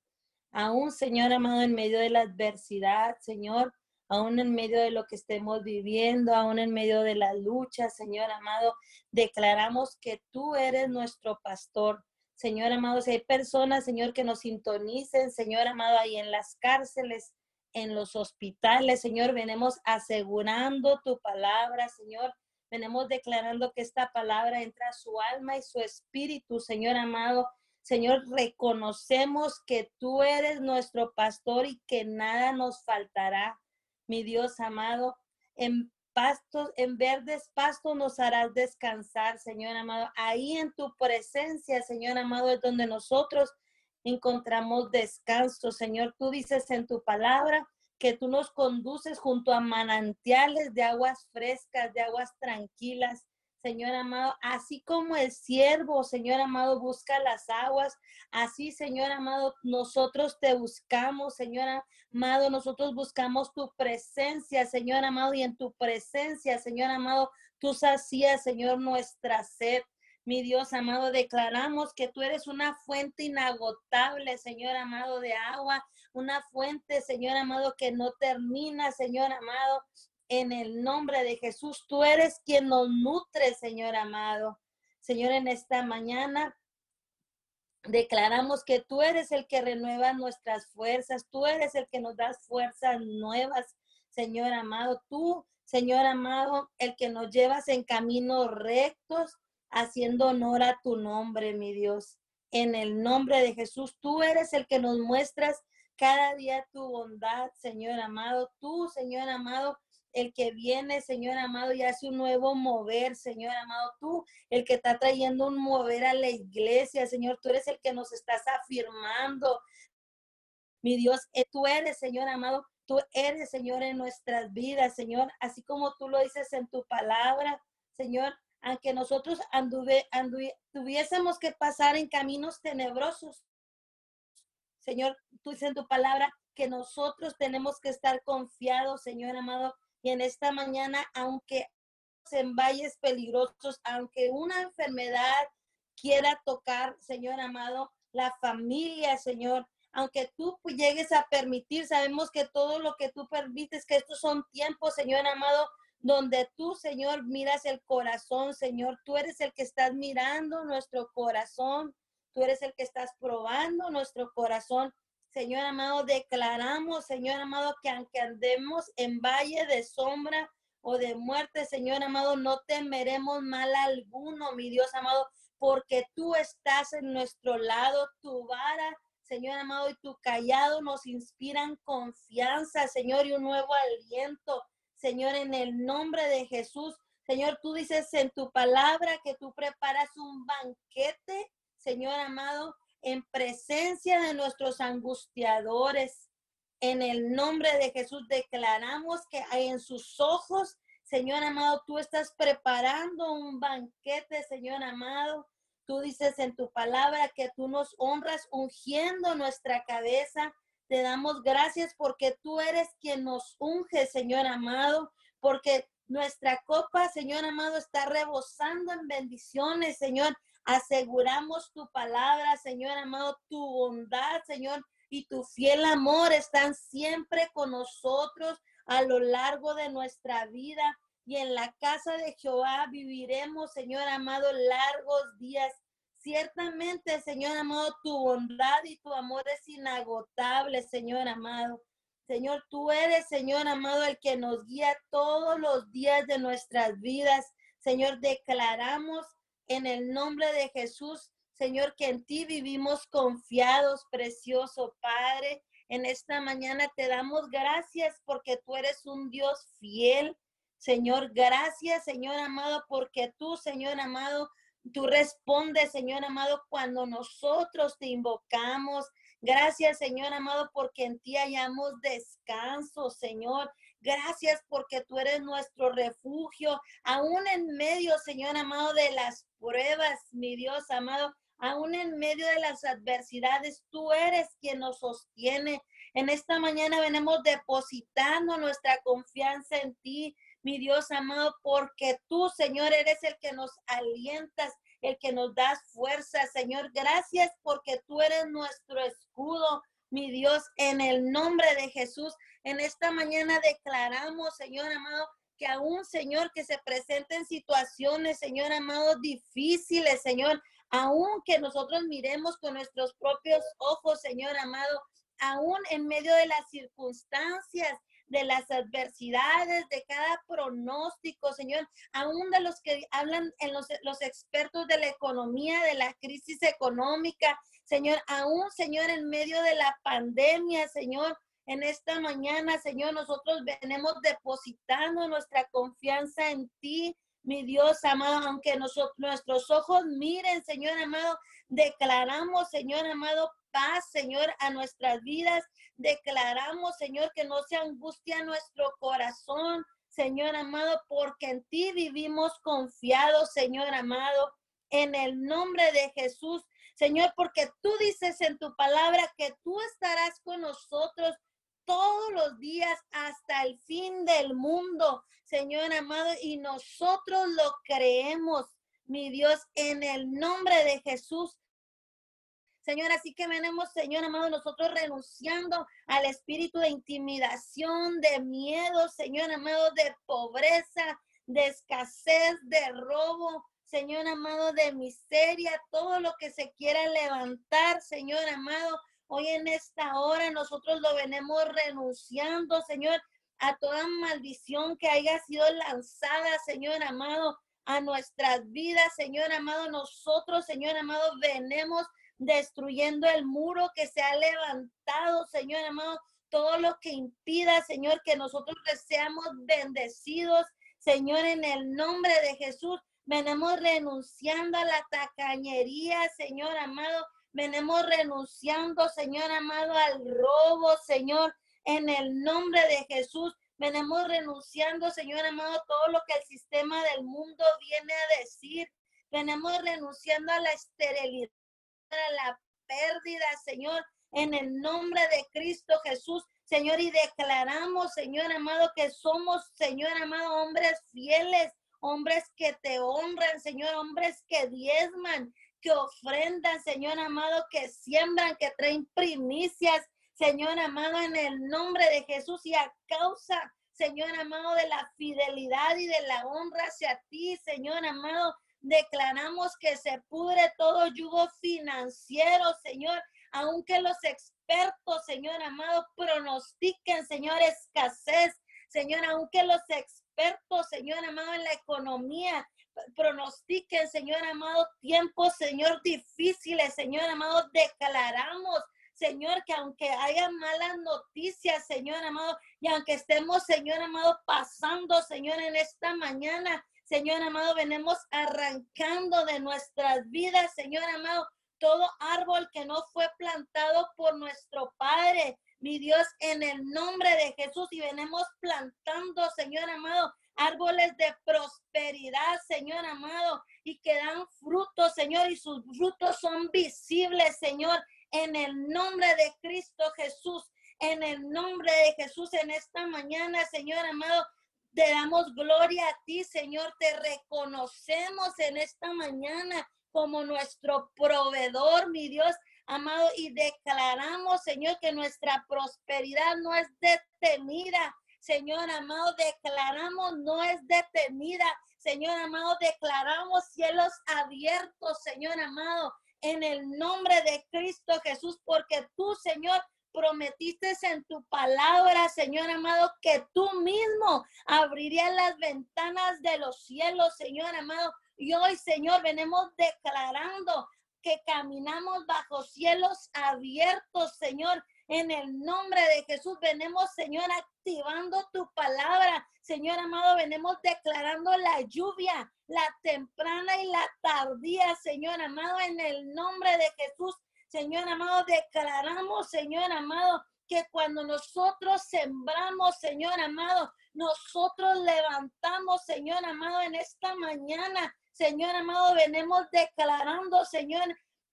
Aún, Señor amado, en medio de la adversidad, Señor, aún en medio de lo que estemos viviendo, aún en medio de la lucha, Señor amado, declaramos que tú eres nuestro pastor Señor amado, si hay personas, Señor, que nos sintonicen, Señor amado, ahí en las cárceles, en los hospitales, Señor, venimos asegurando tu palabra, Señor. Venimos declarando que esta palabra entra a su alma y su espíritu, Señor amado. Señor, reconocemos que tú eres nuestro pastor y que nada nos faltará, mi Dios amado. En pastos, en verdes pastos nos harás descansar, Señor amado. Ahí en tu presencia, Señor amado, es donde nosotros encontramos descanso, Señor. Tú dices en tu palabra que tú nos conduces junto a manantiales de aguas frescas, de aguas tranquilas. Señor amado, así como el siervo, Señor amado, busca las aguas, así, Señor amado, nosotros te buscamos, Señor amado, nosotros buscamos tu presencia, Señor amado, y en tu presencia, Señor amado, tú sacías, Señor, nuestra sed. Mi Dios amado, declaramos que tú eres una fuente inagotable, Señor amado, de agua, una fuente, Señor amado, que no termina, Señor amado, en el nombre de Jesús. Tú eres quien nos nutre, Señor amado. Señor, en esta mañana declaramos que tú eres el que renueva nuestras fuerzas, tú eres el que nos das fuerzas nuevas, Señor amado. Tú, Señor amado, el que nos llevas en caminos rectos haciendo honor a tu nombre, mi Dios. En el nombre de Jesús, tú eres el que nos muestras cada día tu bondad, Señor amado. Tú, Señor amado, el que viene, Señor amado, y hace un nuevo mover, Señor amado. Tú, el que está trayendo un mover a la iglesia, Señor. Tú eres el que nos estás afirmando. Mi Dios, eh, tú eres, Señor amado. Tú eres, Señor, en nuestras vidas, Señor. Así como tú lo dices en tu palabra, Señor aunque nosotros anduve, tuviésemos que pasar en caminos tenebrosos. Señor, tú dices en tu palabra que nosotros tenemos que estar confiados, Señor amado, y en esta mañana, aunque en valles peligrosos, aunque una enfermedad quiera tocar, Señor amado, la familia, Señor, aunque tú llegues a permitir, sabemos que todo lo que tú permites, que estos son tiempos, Señor amado, donde tú, Señor, miras el corazón, Señor. Tú eres el que estás mirando nuestro corazón. Tú eres el que estás probando nuestro corazón. Señor amado, declaramos, Señor amado, que aunque andemos en valle de sombra o de muerte, Señor amado, no temeremos mal alguno, mi Dios amado, porque tú estás en nuestro lado, tu vara, Señor amado, y tu callado nos inspiran confianza, Señor, y un nuevo aliento. Señor, en el nombre de Jesús. Señor, tú dices en tu palabra que tú preparas un banquete, Señor amado, en presencia de nuestros angustiadores. En el nombre de Jesús declaramos que en sus ojos, Señor amado, tú estás preparando un banquete, Señor amado. Tú dices en tu palabra que tú nos honras ungiendo nuestra cabeza te damos gracias porque tú eres quien nos unge, Señor amado, porque nuestra copa, Señor amado, está rebosando en bendiciones, Señor. Aseguramos tu palabra, Señor amado, tu bondad, Señor, y tu fiel amor están siempre con nosotros a lo largo de nuestra vida. Y en la casa de Jehová viviremos, Señor amado, largos días. Ciertamente, Señor amado, tu bondad y tu amor es inagotable, Señor amado. Señor, tú eres, Señor amado, el que nos guía todos los días de nuestras vidas. Señor, declaramos en el nombre de Jesús, Señor, que en ti vivimos confiados, precioso Padre. En esta mañana te damos gracias porque tú eres un Dios fiel. Señor, gracias, Señor amado, porque tú, Señor amado, Tú respondes, Señor amado, cuando nosotros te invocamos. Gracias, Señor amado, porque en ti hallamos descanso, Señor. Gracias porque tú eres nuestro refugio, aún en medio, Señor amado, de las pruebas, mi Dios amado, aún en medio de las adversidades, tú eres quien nos sostiene. En esta mañana venimos depositando nuestra confianza en ti, mi Dios amado, porque tú, Señor, eres el que nos alientas, el que nos das fuerza, Señor. Gracias porque tú eres nuestro escudo, mi Dios, en el nombre de Jesús. En esta mañana declaramos, Señor amado, que aún, Señor, que se presenten situaciones, Señor amado, difíciles, Señor, aún que nosotros miremos con nuestros propios ojos, Señor amado, aún en medio de las circunstancias, de las adversidades, de cada pronóstico, Señor, aún de los que hablan en los, los expertos de la economía, de la crisis económica, Señor, aún, Señor, en medio de la pandemia, Señor, en esta mañana, Señor, nosotros venimos depositando nuestra confianza en ti, mi Dios amado, aunque nosotros, nuestros ojos miren, Señor amado, declaramos, Señor amado, paz, Señor, a nuestras vidas. Declaramos, Señor, que no se angustia nuestro corazón, Señor amado, porque en ti vivimos confiados, Señor amado, en el nombre de Jesús. Señor, porque tú dices en tu palabra que tú estarás con nosotros todos los días hasta el fin del mundo, Señor amado, y nosotros lo creemos, mi Dios, en el nombre de Jesús. Señor, así que venimos, Señor amado, nosotros renunciando al espíritu de intimidación, de miedo, Señor amado, de pobreza, de escasez, de robo, Señor amado, de miseria, todo lo que se quiera levantar, Señor amado, Hoy en esta hora nosotros lo venimos renunciando, Señor, a toda maldición que haya sido lanzada, Señor amado, a nuestras vidas, Señor amado. Nosotros, Señor amado, venimos destruyendo el muro que se ha levantado, Señor amado. Todo lo que impida, Señor, que nosotros seamos bendecidos, Señor, en el nombre de Jesús. Venimos renunciando a la tacañería, Señor amado Venimos renunciando, Señor amado, al robo, Señor, en el nombre de Jesús. Venimos renunciando, Señor amado, todo lo que el sistema del mundo viene a decir. Venimos renunciando a la esterilidad, a la pérdida, Señor, en el nombre de Cristo Jesús. Señor, y declaramos, Señor amado, que somos, Señor amado, hombres fieles, hombres que te honran, Señor, hombres que diezman, que ofrendan, Señor amado, que siembran, que traen primicias, Señor amado, en el nombre de Jesús y a causa, Señor amado, de la fidelidad y de la honra hacia ti, Señor amado, declaramos que se pudre todo yugo financiero, Señor, aunque los expertos, Señor amado, pronostiquen, Señor, escasez, Señor, aunque los expertos, Señor amado, en la economía pronostiquen, Señor amado, tiempos, Señor, difíciles, Señor amado, declaramos. Señor, que aunque haya malas noticias, Señor amado, y aunque estemos, Señor amado, pasando, Señor, en esta mañana, Señor amado, venimos arrancando de nuestras vidas, Señor amado, todo árbol que no fue plantado por nuestro Padre, mi Dios, en el nombre de Jesús, y venimos plantando, Señor amado, árboles de prosperidad, Señor amado, y que dan frutos, Señor, y sus frutos son visibles, Señor, en el nombre de Cristo Jesús, en el nombre de Jesús, en esta mañana, Señor amado. Te damos gloria a ti, Señor. Te reconocemos en esta mañana como nuestro proveedor, mi Dios amado, y declaramos, Señor, que nuestra prosperidad no es detenida, Señor amado, declaramos no es detenida. Señor amado, declaramos cielos abiertos, Señor amado, en el nombre de Cristo Jesús, porque tú, Señor, prometiste en tu palabra, Señor amado, que tú mismo abrirías las ventanas de los cielos, Señor amado. Y hoy, Señor, venimos declarando que caminamos bajo cielos abiertos, Señor, en el nombre de Jesús venimos, Señor, activando tu palabra. Señor amado, venimos declarando la lluvia, la temprana y la tardía, Señor amado, en el nombre de Jesús. Señor amado, declaramos, Señor amado, que cuando nosotros sembramos, Señor amado, nosotros levantamos, Señor amado, en esta mañana, Señor amado, venimos declarando, Señor,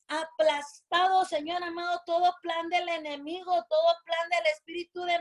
aplastado, Señor amado, todo plan del enemigo, todo plan del espíritu de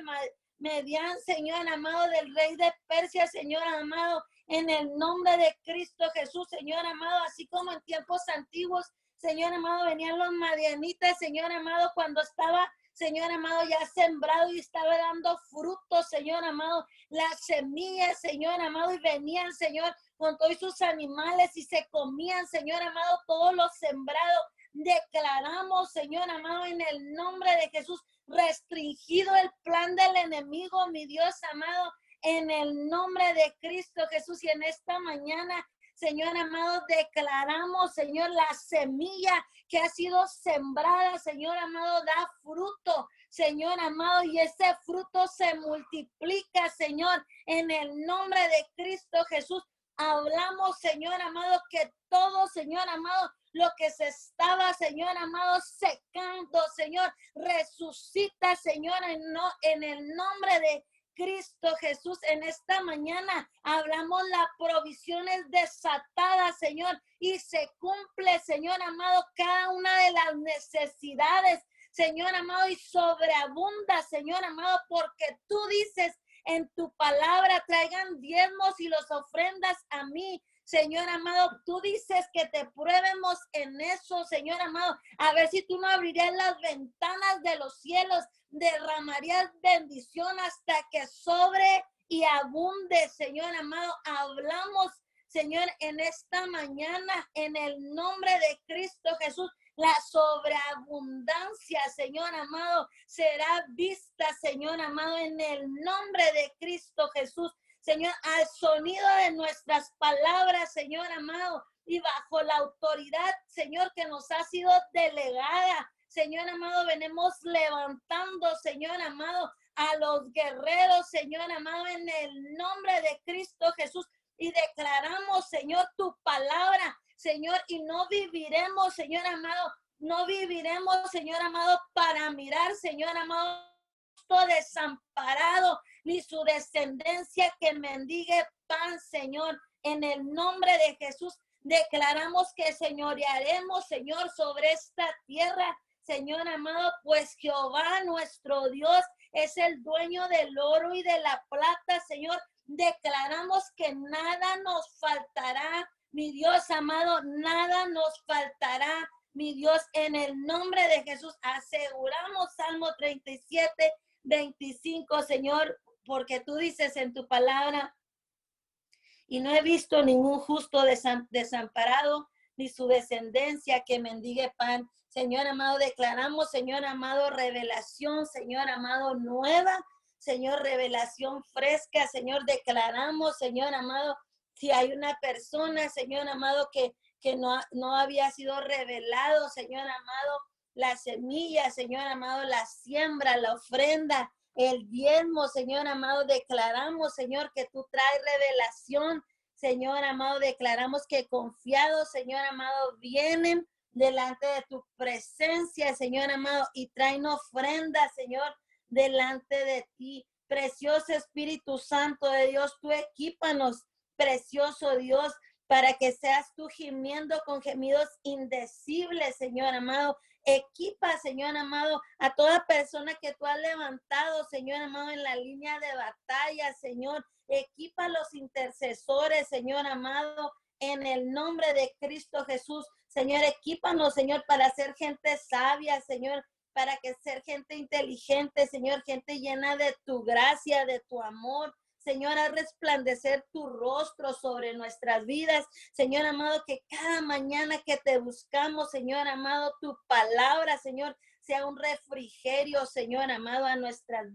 Median, Señor amado, del rey de Persia, Señor amado, en el nombre de Cristo Jesús, Señor amado, así como en tiempos antiguos, Señor amado, venían los madianitas, Señor amado, cuando estaba, Señor amado, ya sembrado y estaba dando frutos, Señor amado, las semillas, Señor amado, y venían, Señor, con todos sus animales y se comían, Señor amado, todos los sembrados Declaramos, Señor amado, en el nombre de Jesús, restringido el plan del enemigo, mi Dios amado, en el nombre de Cristo Jesús. Y en esta mañana, Señor amado, declaramos, Señor, la semilla que ha sido sembrada, Señor amado, da fruto, Señor amado, y ese fruto se multiplica, Señor, en el nombre de Cristo Jesús. Hablamos, Señor amado, que todo, Señor amado, lo que se estaba, Señor amado, secando, Señor, resucita, Señor, en, no, en el nombre de Cristo Jesús. En esta mañana hablamos las provisiones desatadas, Señor, y se cumple, Señor amado, cada una de las necesidades, Señor amado, y sobreabunda, Señor amado, porque tú dices en tu palabra, traigan diezmos y los ofrendas a mí. Señor amado, tú dices que te pruebemos en eso, Señor amado, a ver si tú no abrirías las ventanas de los cielos, derramarías bendición hasta que sobre y abunde, Señor amado. Hablamos, Señor, en esta mañana, en el nombre de Cristo Jesús. La sobreabundancia, Señor amado, será vista, Señor amado, en el nombre de Cristo Jesús. Señor, al sonido de nuestras palabras, Señor amado, y bajo la autoridad, Señor, que nos ha sido delegada. Señor amado, venimos levantando, Señor amado, a los guerreros, Señor amado, en el nombre de Cristo Jesús. Y declaramos, Señor, tu palabra, Señor, y no viviremos, Señor amado, no viviremos, Señor amado, para mirar, Señor amado, desamparado, ni su descendencia que mendigue pan, Señor. En el nombre de Jesús declaramos que señorearemos, Señor, sobre esta tierra, Señor amado, pues Jehová nuestro Dios es el dueño del oro y de la plata, Señor. Declaramos que nada nos faltará, mi Dios amado, nada nos faltará, mi Dios, en el nombre de Jesús. Aseguramos Salmo 37, 25, Señor, porque tú dices en tu palabra, y no he visto ningún justo desamparado, ni su descendencia que mendigue pan. Señor amado, declaramos, Señor amado, revelación, Señor amado, nueva, Señor, revelación fresca, Señor, declaramos, Señor amado, si hay una persona, Señor amado, que, que no, no había sido revelado, Señor amado, la semilla, Señor amado, la siembra, la ofrenda, el diezmo, Señor amado, declaramos, Señor, que tú traes revelación, Señor amado, declaramos que confiados, Señor amado, vienen delante de tu presencia, Señor amado, y traen ofrenda, Señor, delante de ti. Precioso Espíritu Santo de Dios, tú equípanos, precioso Dios, para que seas tú gimiendo con gemidos indecibles, Señor amado, Equipa, Señor amado, a toda persona que tú has levantado, Señor amado, en la línea de batalla, Señor. Equipa a los intercesores, Señor amado, en el nombre de Cristo Jesús. Señor, equípanos, Señor, para ser gente sabia, Señor, para que ser gente inteligente, Señor, gente llena de tu gracia, de tu amor, Señor, a resplandecer tu rostro sobre nuestras vidas. Señor amado, que cada mañana que te buscamos, Señor amado, tu palabra, Señor, sea un refrigerio, Señor amado, a nuestras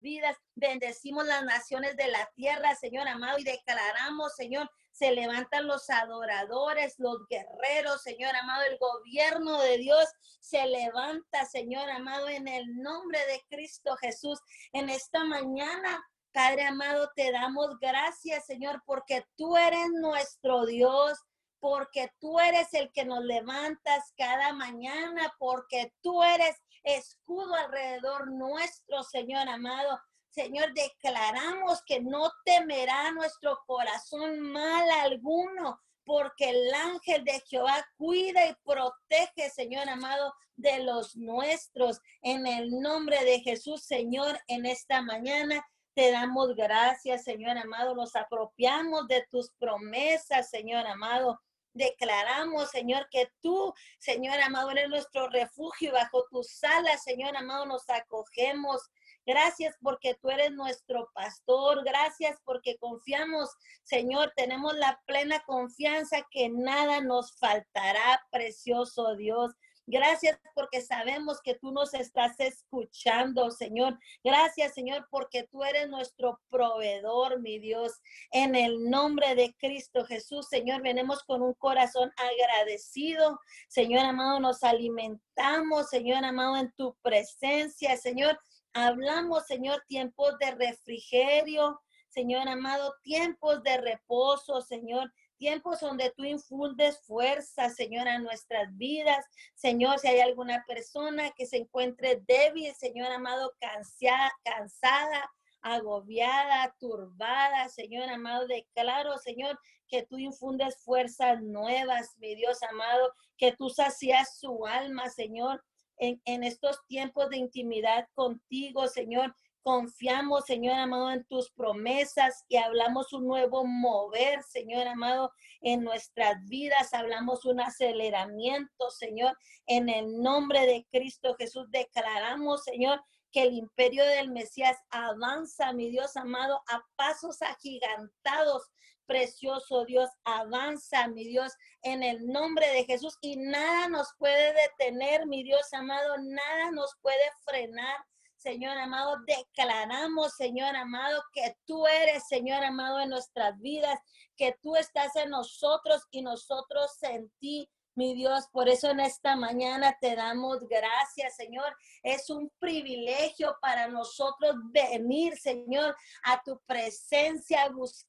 vidas. Bendecimos las naciones de la tierra, Señor amado, y declaramos, Señor, se levantan los adoradores, los guerreros, Señor amado, el gobierno de Dios se levanta, Señor amado, en el nombre de Cristo Jesús. En esta mañana Padre amado, te damos gracias, Señor, porque tú eres nuestro Dios, porque tú eres el que nos levantas cada mañana, porque tú eres escudo alrededor nuestro, Señor amado. Señor, declaramos que no temerá nuestro corazón mal alguno, porque el ángel de Jehová cuida y protege, Señor amado, de los nuestros. En el nombre de Jesús, Señor, en esta mañana te damos gracias, Señor amado. Nos apropiamos de tus promesas, Señor amado. Declaramos, Señor, que tú, Señor amado, eres nuestro refugio bajo tus alas, Señor amado, nos acogemos. Gracias porque tú eres nuestro pastor. Gracias porque confiamos, Señor. Tenemos la plena confianza que nada nos faltará, precioso Dios. Gracias porque sabemos que tú nos estás escuchando, Señor. Gracias, Señor, porque tú eres nuestro proveedor, mi Dios. En el nombre de Cristo Jesús, Señor, venimos con un corazón agradecido. Señor amado, nos alimentamos, Señor amado, en tu presencia, Señor. Hablamos, Señor, tiempos de refrigerio, Señor amado, tiempos de reposo, Señor, tiempos donde tú infundes fuerza, Señor, a nuestras vidas. Señor, si hay alguna persona que se encuentre débil, Señor amado, cansada, cansada agobiada, turbada, Señor amado, declaro, Señor, que tú infundes fuerzas nuevas, mi Dios amado, que tú sacias su alma, Señor, en, en estos tiempos de intimidad contigo, Señor. Confiamos, Señor amado, en tus promesas y hablamos un nuevo mover, Señor amado, en nuestras vidas. Hablamos un aceleramiento, Señor, en el nombre de Cristo Jesús. Declaramos, Señor, que el imperio del Mesías avanza, mi Dios amado, a pasos agigantados. Precioso Dios, avanza, mi Dios, en el nombre de Jesús. Y nada nos puede detener, mi Dios amado, nada nos puede frenar. Señor amado, declaramos, Señor amado, que tú eres, Señor amado, en nuestras vidas, que tú estás en nosotros y nosotros en ti mi Dios. Por eso en esta mañana te damos gracias, Señor. Es un privilegio para nosotros venir, Señor, a tu presencia, buscar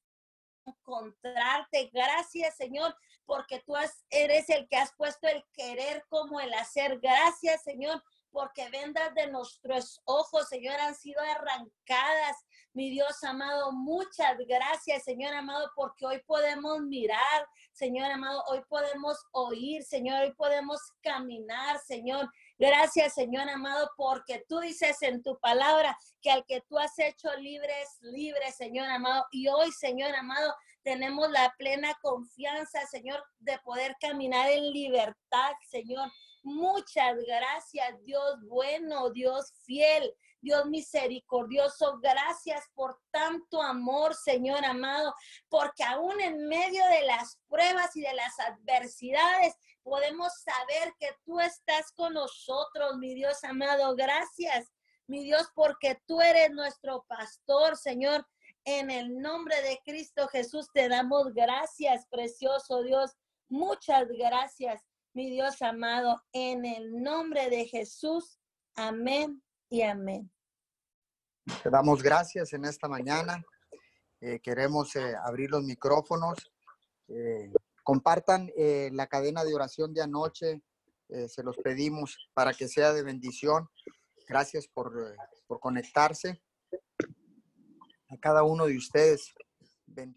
encontrarte. Gracias, Señor, porque tú eres el que has puesto el querer como el hacer. Gracias, Señor, porque vendas de nuestros ojos, Señor, han sido arrancadas. Mi Dios amado, muchas gracias, Señor amado, porque hoy podemos mirar, Señor amado, hoy podemos oír, Señor, hoy podemos caminar, Señor. Gracias, Señor amado, porque tú dices en tu palabra que al que tú has hecho libre es libre, Señor amado. Y hoy, Señor amado, tenemos la plena confianza, Señor, de poder caminar en libertad, Señor. Muchas gracias, Dios bueno, Dios fiel, Dios misericordioso. Gracias por tanto amor, Señor amado, porque aún en medio de las pruebas y de las adversidades podemos saber que tú estás con nosotros, mi Dios amado. Gracias, mi Dios, porque tú eres nuestro pastor, Señor. En el nombre de Cristo Jesús te damos gracias, precioso Dios. Muchas gracias mi Dios amado, en el nombre de Jesús. Amén y amén. Te damos gracias en esta mañana. Eh, queremos eh, abrir los micrófonos. Eh, compartan la cadena de oración de anoche. se los pedimos para que sea de bendición. Gracias por, por conectarse. A cada uno de ustedes. Bendición.